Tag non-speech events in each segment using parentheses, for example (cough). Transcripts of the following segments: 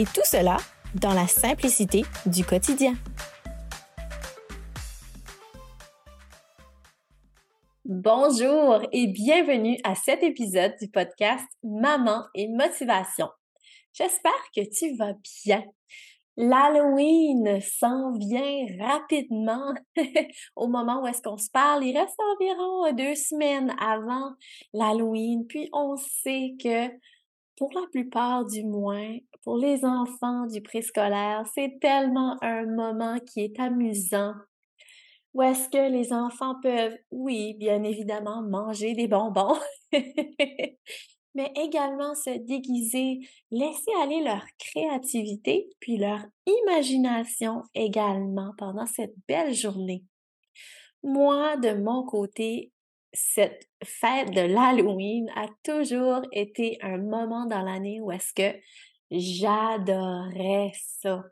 Et tout cela dans la simplicité du quotidien. Bonjour et bienvenue à cet épisode du podcast Maman et Motivation. J'espère que tu vas bien. L'Halloween s'en vient rapidement (laughs) au moment où est-ce qu'on se parle. Il reste environ deux semaines avant l'Halloween. Puis on sait que pour la plupart du moins, pour les enfants du préscolaire, c'est tellement un moment qui est amusant. Où est-ce que les enfants peuvent, oui, bien évidemment, manger des bonbons, (laughs) mais également se déguiser, laisser aller leur créativité, puis leur imagination également pendant cette belle journée. Moi, de mon côté, cette fête de l'Halloween a toujours été un moment dans l'année où est-ce que j'adorais ça.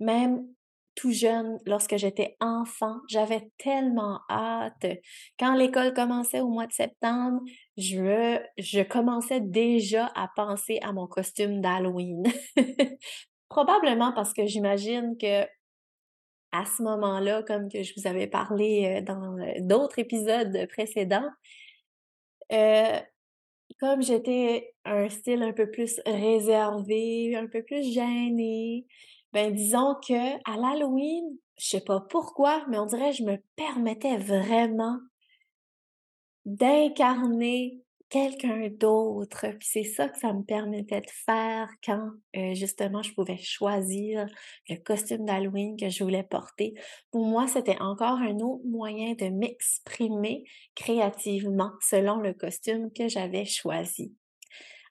Même tout jeune, lorsque j'étais enfant, j'avais tellement hâte. Quand l'école commençait au mois de septembre, je, je commençais déjà à penser à mon costume d'Halloween. (laughs) Probablement parce que j'imagine que à ce moment-là, comme que je vous avais parlé euh, dans euh, d'autres épisodes précédents, euh, comme j'étais un style un peu plus réservé, un peu plus gêné, ben disons que à l'Halloween, je sais pas pourquoi, mais on dirait que je me permettais vraiment d'incarner quelqu'un d'autre. Puis c'est ça que ça me permettait de faire quand euh, justement je pouvais choisir le costume d'Halloween que je voulais porter. Pour moi, c'était encore un autre moyen de m'exprimer créativement selon le costume que j'avais choisi.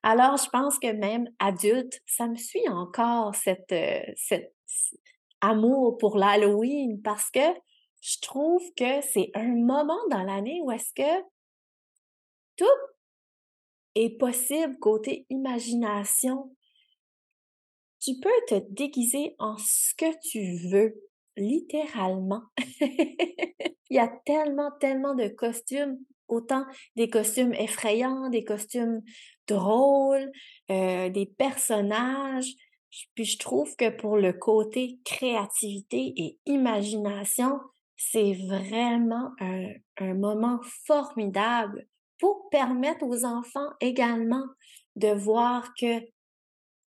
Alors, je pense que même adulte, ça me suit encore cette, euh, cet amour pour l'Halloween parce que je trouve que c'est un moment dans l'année où est-ce que tout est possible côté imagination. Tu peux te déguiser en ce que tu veux, littéralement. (laughs) Il y a tellement, tellement de costumes, autant des costumes effrayants, des costumes drôles, euh, des personnages. Puis je trouve que pour le côté créativité et imagination, c'est vraiment un, un moment formidable pour permettre aux enfants également de voir que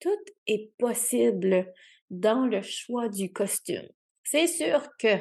tout est possible dans le choix du costume. C'est sûr que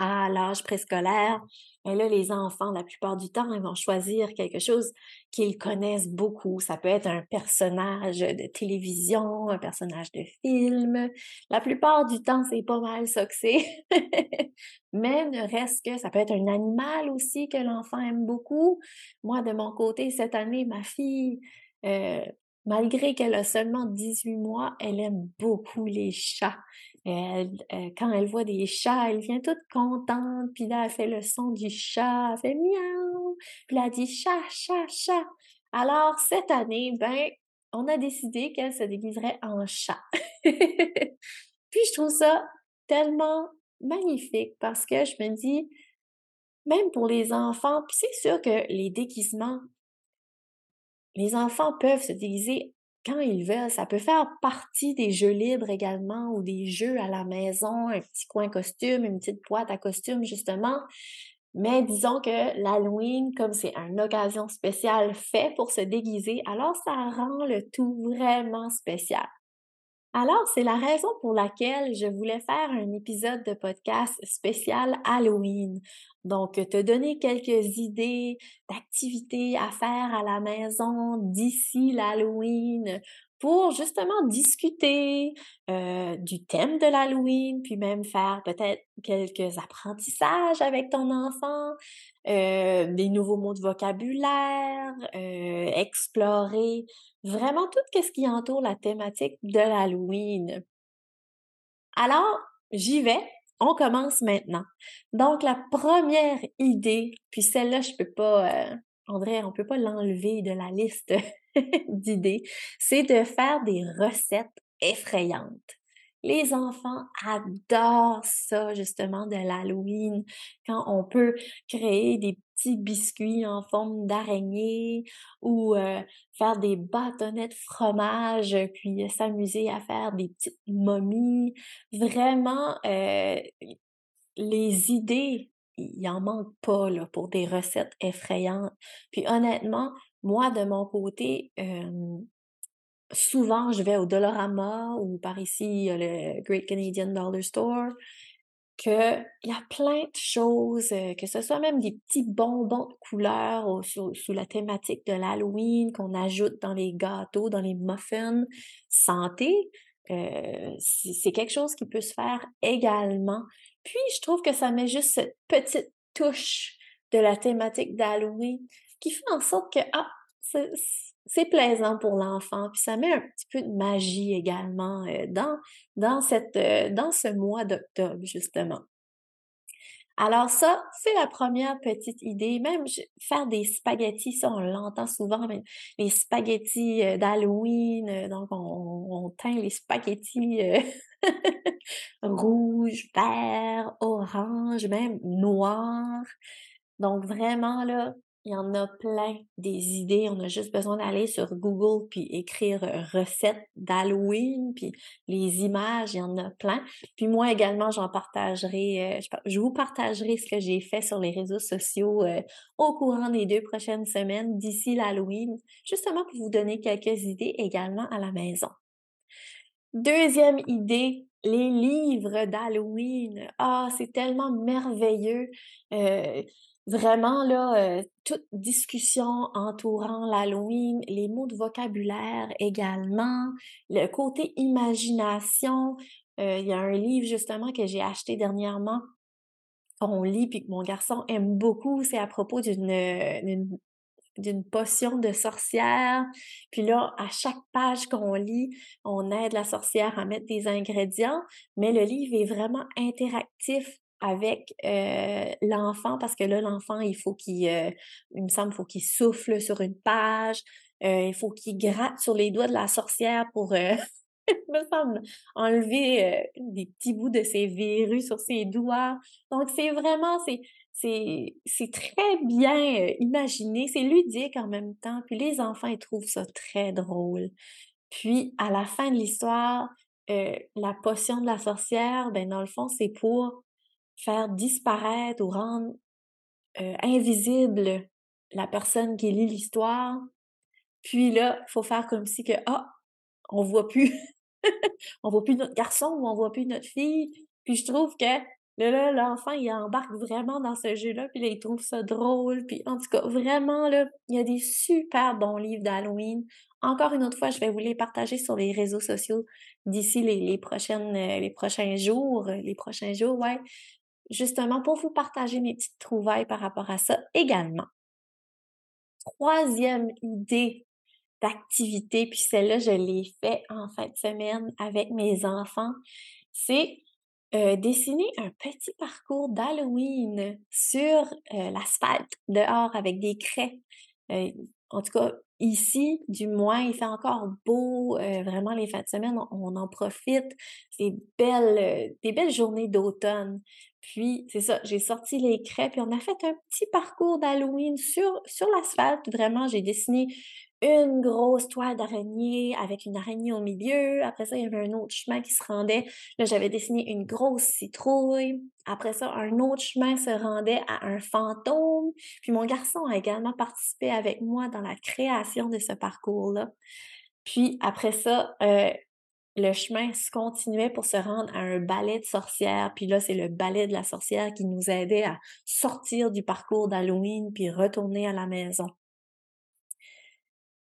à l'âge préscolaire, et là, les enfants, la plupart du temps, ils vont choisir quelque chose qu'ils connaissent beaucoup. Ça peut être un personnage de télévision, un personnage de film. La plupart du temps, c'est pas mal ça que c'est. (laughs) Mais ne reste que, ça peut être un animal aussi que l'enfant aime beaucoup. Moi, de mon côté, cette année, ma fille, euh, malgré qu'elle a seulement 18 mois, elle aime beaucoup les chats. Elle, euh, quand elle voit des chats, elle vient toute contente, puis là, elle fait le son du chat, elle fait miaou, puis là, elle dit chat, chat, chat. Alors, cette année, ben, on a décidé qu'elle se déguiserait en chat. (laughs) puis, je trouve ça tellement magnifique parce que je me dis, même pour les enfants, puis c'est sûr que les déguisements, les enfants peuvent se déguiser quand ils veulent. Ça peut faire partie des jeux libres également ou des jeux à la maison, un petit coin costume, une petite boîte à costume justement. Mais disons que l'Halloween, comme c'est une occasion spéciale faite pour se déguiser, alors ça rend le tout vraiment spécial. Alors, c'est la raison pour laquelle je voulais faire un épisode de podcast spécial Halloween. Donc, te donner quelques idées d'activités à faire à la maison d'ici l'Halloween pour justement discuter euh, du thème de l'Halloween, puis même faire peut-être quelques apprentissages avec ton enfant, euh, des nouveaux mots de vocabulaire, euh, explorer vraiment tout ce qui entoure la thématique de l'Halloween. Alors, j'y vais. On commence maintenant. Donc, la première idée, puis celle-là, je peux pas, André, on peut pas l'enlever de la liste (laughs) d'idées, c'est de faire des recettes effrayantes. Les enfants adorent ça, justement, de l'Halloween, quand on peut créer des petits biscuits en forme d'araignée ou euh, faire des bâtonnets de fromage, puis s'amuser à faire des petites momies. Vraiment, euh, les idées il en manque pas là, pour des recettes effrayantes. Puis honnêtement, moi, de mon côté, souvent, je vais au Dollarama ou par ici, le Great Canadian Dollar Store, qu'il y a plein de choses, que ce soit même des petits bonbons de couleurs sous, la thématique de l'Halloween qu'on ajoute dans les gâteaux, dans les muffins santé. C'est quelque chose qui peut se faire également. Puis, je trouve que ça met juste cette petite touche de la thématique d'Halloween qui fait en sorte que, ah, c'est plaisant pour l'enfant, puis ça met un petit peu de magie également euh, dans, dans, cette, euh, dans ce mois d'octobre, justement. Alors ça, c'est la première petite idée. Même faire des spaghettis, ça on l'entend souvent, mais les spaghettis euh, d'Halloween, donc on, teint les spaghettis (laughs) rouge, vert, orange, même noir. Donc vraiment là, il y en a plein des idées. On a juste besoin d'aller sur Google puis écrire recettes d'Halloween, puis les images, il y en a plein. Puis moi également, j'en partagerai, euh, je vous partagerai ce que j'ai fait sur les réseaux sociaux euh, au courant des deux prochaines semaines d'ici l'Halloween, justement pour vous donner quelques idées également à la maison. Deuxième idée, les livres d'Halloween. Ah, c'est tellement merveilleux. Euh, vraiment, là, euh, toute discussion entourant l'Halloween, les mots de vocabulaire également, le côté imagination. Euh, il y a un livre justement que j'ai acheté dernièrement qu'on lit puis que mon garçon aime beaucoup. C'est à propos d'une d'une potion de sorcière. Puis là, à chaque page qu'on lit, on aide la sorcière à mettre des ingrédients, mais le livre est vraiment interactif avec euh, l'enfant parce que là, l'enfant, il faut qu'il, euh, il me semble, il faut qu'il souffle sur une page, euh, il faut qu'il gratte sur les doigts de la sorcière pour, (laughs) me semble, enlever des petits bouts de ses verrues sur ses doigts. Donc, c'est vraiment, c'est, c'est, très bien imaginé, c'est ludique en même temps, puis les enfants, ils trouvent ça très drôle. Puis, à la fin de l'histoire, la potion de la sorcière, ben dans le fond, c'est pour faire disparaître ou rendre invisible la personne qui lit l'histoire. Puis là, il faut faire comme si que, ah, on voit plus, (laughs) on voit plus notre garçon ou on voit plus notre fille. Puis je trouve que là, l'enfant, il embarque vraiment dans ce jeu-là, puis là, il trouve ça drôle. Puis en tout cas, vraiment, là, il y a des super bons livres d'Halloween. Encore une autre fois, je vais vous les partager sur les réseaux sociaux d'ici les, les prochaines, les prochains jours, les prochains jours, ouais justement pour vous partager mes petites trouvailles par rapport à ça également. Troisième idée d'activité, puis celle-là, je l'ai fait en fin de semaine avec mes enfants, c'est euh, dessiner un petit parcours d'Halloween sur euh, l'asphalte dehors avec des craies. Euh, en tout cas, ici, du moins, il fait encore beau. vraiment, les fins de semaine, on, en profite. C'est belles, des belles journées d'automne. Puis, c'est ça, j'ai sorti les crêpes et on a fait un petit parcours d'Halloween sur, sur l'asphalte. Vraiment, j'ai dessiné une grosse toile d'araignée avec une araignée au milieu. Après ça, il y avait un autre chemin qui se rendait. Là, j'avais dessiné une grosse citrouille. Après ça, un autre chemin se rendait à un fantôme. Puis mon garçon a également participé avec moi dans la création de ce parcours-là. Puis après ça, euh, le chemin se continuait pour se rendre à un ballet de sorcière. Puis là, c'est le ballet de la sorcière qui nous aidait à sortir du parcours d'Halloween puis retourner à la maison.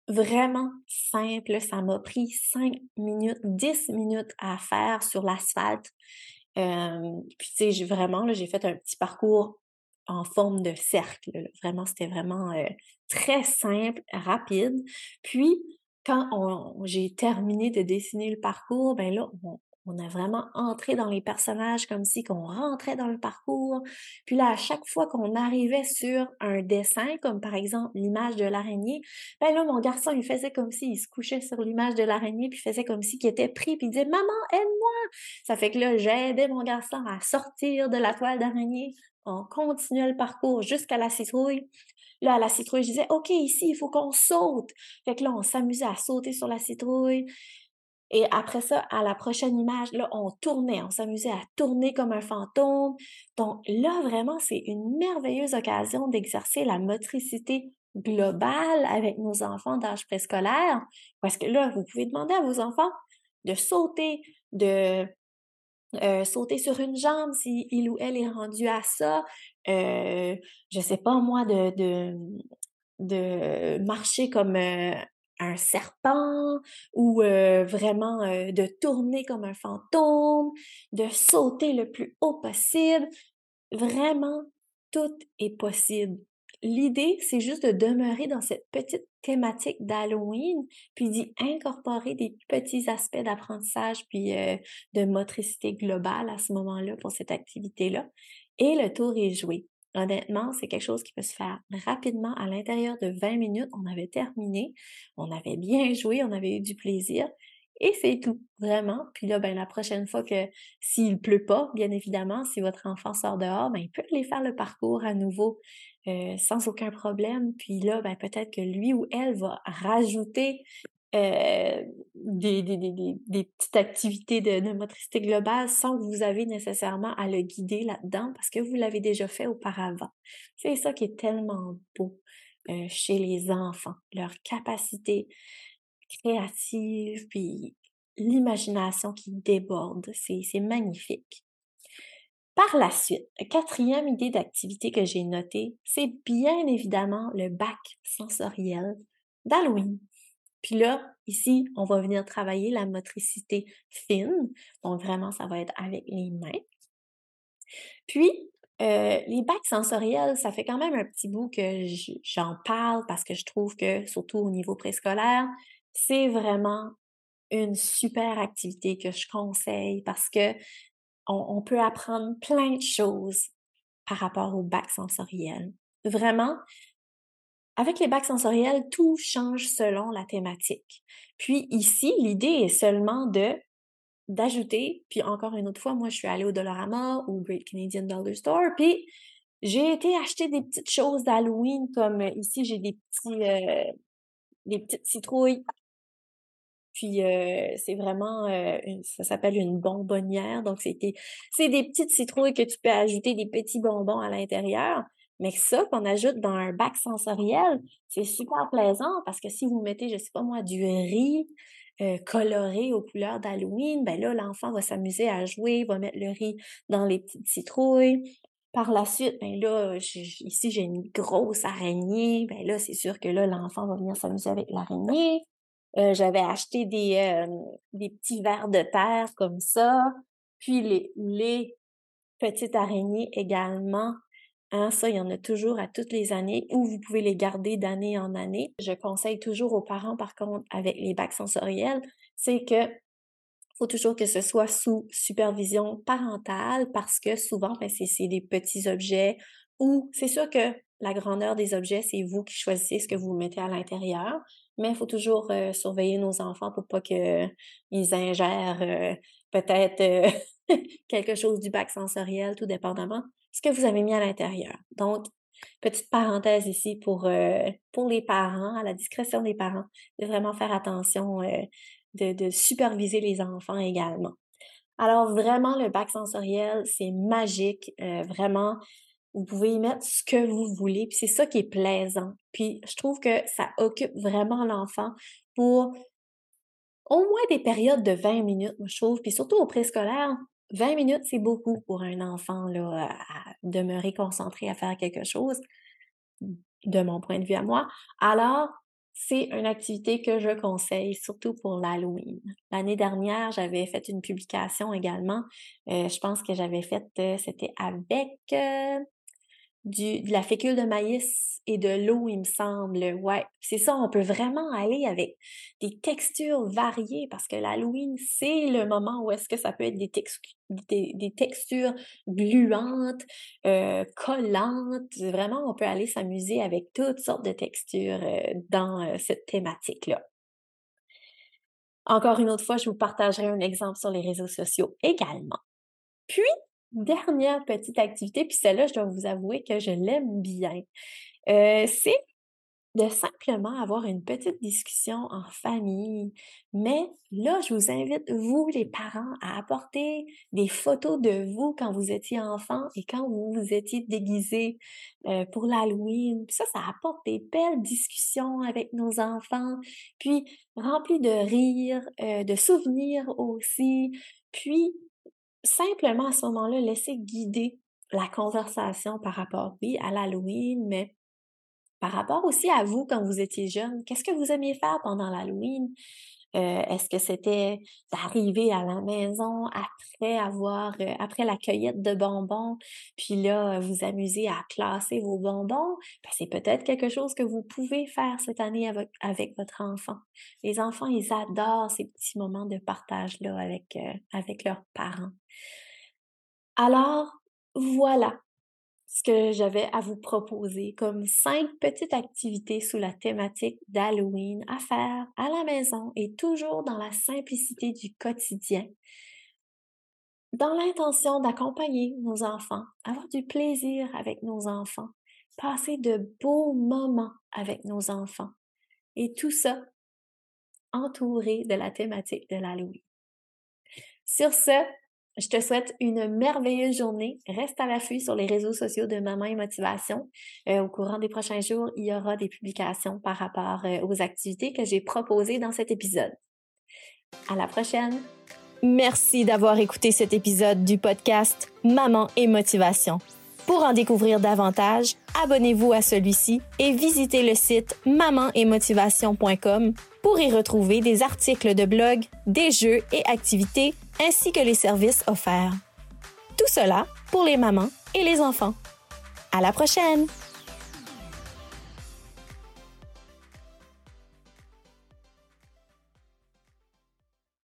Vraiment simple, ça m'a pris 5 minutes, 10 minutes à faire sur l'asphalte. Euh, puis tu sais, vraiment, j'ai fait un petit parcours en forme de cercle. Vraiment, c'était vraiment euh, très simple, rapide. Puis, quand j'ai terminé de dessiner le parcours, ben là, on, on a vraiment entré dans les personnages comme si qu'on rentrait dans le parcours. Puis là, à chaque fois qu'on arrivait sur un dessin, comme par exemple l'image de l'araignée, ben là, mon garçon, il faisait comme s'il se couchait sur l'image de l'araignée, puis faisait comme s'il était pris, puis il disait « Maman, aide-moi! » Ça fait que là, j'aidais mon garçon à sortir de la toile d'araignée. On continuait le parcours jusqu'à la citrouille. Là, à la citrouille, je disais, OK, ici, il faut qu'on saute. Fait que là, on s'amusait à sauter sur la citrouille. Et après ça, à la prochaine image, là, on tournait, on s'amusait à tourner comme un fantôme. Donc là, vraiment, c'est une merveilleuse occasion d'exercer la motricité globale avec nos enfants d'âge préscolaire. Parce que là, vous pouvez demander à vos enfants de sauter, de euh, sauter sur une jambe si il ou elle est rendu à ça. Euh, je sais pas moi, de, de, de marcher comme euh, un serpent ou vraiment de tourner comme un fantôme, de sauter le plus haut possible. Vraiment, tout est possible. L'idée, c'est juste de demeurer dans cette petite thématique d'Halloween, puis d'y incorporer des petits aspects d'apprentissage, puis de motricité globale à ce moment-là pour cette activité-là. Et le tour est joué. Honnêtement, c'est quelque chose qui peut se faire rapidement à l'intérieur de 20 minutes. On avait terminé, on avait bien joué, on avait eu du plaisir et c'est tout, vraiment. Puis là, ben, la prochaine fois que s'il pleut pas, bien évidemment, si votre enfant sort dehors, ben, il peut aller faire le parcours à nouveau euh, sans aucun problème. Puis là, ben, peut-être que lui ou elle va rajouter euh, des, des, petites activités de, de, motricité globale sans que vous avez nécessairement à le guider là-dedans parce que vous l'avez déjà fait auparavant. C'est ça qui est tellement beau euh, chez les enfants, leur capacité créative, puis l'imagination qui déborde. C'est magnifique. Par la suite, quatrième idée d'activité que j'ai notée, c'est bien évidemment le bac sensoriel d'Halloween. Puis là, ici, on va venir travailler la motricité fine. Donc vraiment, ça va être avec les mains. Puis, euh, les bacs sensoriels, ça fait quand même un petit bout que j'en parle parce que je trouve que, surtout au niveau préscolaire, c'est vraiment une super activité que je conseille parce que on peut apprendre plein de choses par rapport au bac sensoriel. Vraiment, avec les bacs sensoriels, tout change selon la thématique. Puis ici, l'idée est seulement de d'ajouter, puis encore une autre fois, moi je suis allée au Dollarama ou Great Canadian Dollar Store, puis j'ai été acheter des petites choses d'Halloween comme euh, ici j'ai des petits euh, des petites citrouilles. Puis euh, c'est vraiment ça s'appelle une bonbonnière donc c'était c'est des petites citrouilles que tu peux ajouter des petits bonbons à l'intérieur. Mais ça qu'on ajoute dans un bac sensoriel, c'est super plaisant parce que si vous mettez, je sais pas moi, du riz euh, coloré aux couleurs d'Halloween, ben là, l'enfant va s'amuser à jouer, va mettre le riz dans les petites citrouilles. Par la suite, ben là, ici j'ai une grosse araignée, ben là, c'est sûr que là, l'enfant va venir s'amuser avec l'araignée. Euh, j'avais acheté des, euh, petits vers de terre comme ça. Puis les petites araignées également Ça, il y en a toujours à toutes les années ou vous pouvez les garder d'année en année. Je conseille toujours aux parents, par contre, avec les bacs sensoriels, c'est que faut toujours que ce soit sous supervision parentale parce que souvent, ben, c'est des petits objets ou c'est sûr que la grandeur des objets, c'est vous qui choisissez ce que vous mettez à l'intérieur, mais il faut toujours euh, surveiller nos enfants pour pas qu'ils ingèrent euh, peut-être euh, (laughs) quelque chose du bac sensoriel, tout dépendamment ce que vous avez mis à l'intérieur. Donc, petite parenthèse ici pour, euh, pour les parents, à la discrétion des parents, de vraiment faire attention, euh, de, superviser les enfants également. Alors, vraiment, le bac sensoriel, c'est magique. Euh, vraiment, vous pouvez y mettre ce que vous voulez. Puis c'est ça qui est plaisant. Puis je trouve que ça occupe vraiment l'enfant pour au moins des périodes de 20 minutes, je trouve, puis surtout au préscolaire, 20 minutes, c'est beaucoup pour un enfant là, à demeurer concentré à faire quelque chose, de mon point de vue à moi. Alors, c'est une activité que je conseille, surtout pour l'Halloween. L'année dernière, j'avais fait une publication également. Euh, je pense que j'avais fait, euh, c'était avec euh, du, de la fécule de maïs et de l'eau, il me semble. Ouais, c'est ça, on peut vraiment aller avec des textures variées parce que l'Halloween, c'est le moment où est-ce que ça peut être des, des, des textures gluantes, euh, collantes. Vraiment, on peut aller s'amuser avec toutes sortes de textures euh, dans euh, cette thématique-là. Encore une autre fois, je vous partagerai un exemple sur les réseaux sociaux également. Puis, dernière petite activité, puis celle-là, je dois vous avouer que je l'aime bien. Euh, c'est de simplement avoir une petite discussion en famille. Mais là, je vous invite, vous, les parents, à apporter des photos de vous quand vous étiez enfant et quand vous vous étiez déguisés euh, pour l'Halloween. Ça, ça apporte des belles discussions avec nos enfants, puis rempli de rires, euh, de souvenirs aussi. Puis, simplement à ce moment-là, laisser guider la conversation par rapport, oui, à l'Halloween, mais par rapport aussi à vous quand vous étiez jeune. Qu'est-ce que vous aimiez faire pendant l'Halloween? Euh, est-ce que c'était d'arriver à la maison après avoir, euh, après la cueillette de bonbons, puis là, vous amuser à classer vos bonbons? Ben, c'est peut-être quelque chose que vous pouvez faire cette année avec, avec, votre enfant. Les enfants, ils adorent ces petits moments de partage-là avec, euh, avec leurs parents. Alors, voilà ce que j'avais à vous proposer comme cinq petites activités sous la thématique d'Halloween à faire à la maison et toujours dans la simplicité du quotidien, dans l'intention d'accompagner nos enfants, avoir du plaisir avec nos enfants, passer de beaux moments avec nos enfants et tout ça entouré de la thématique de l'Halloween. Sur ce, je te souhaite une merveilleuse journée. Reste à l'affût sur les réseaux sociaux de Maman et Motivation. Euh, au courant des prochains jours, il y aura des publications par rapport euh, aux activités que j'ai proposées dans cet épisode. À la prochaine! Merci d'avoir écouté cet épisode du podcast Maman et Motivation. Pour en découvrir davantage, abonnez-vous à celui-ci et visitez le site mamanetmotivation.com pour y retrouver des articles de blog, des jeux et activités ainsi que les services offerts. Tout cela pour les mamans et les enfants. À la prochaine!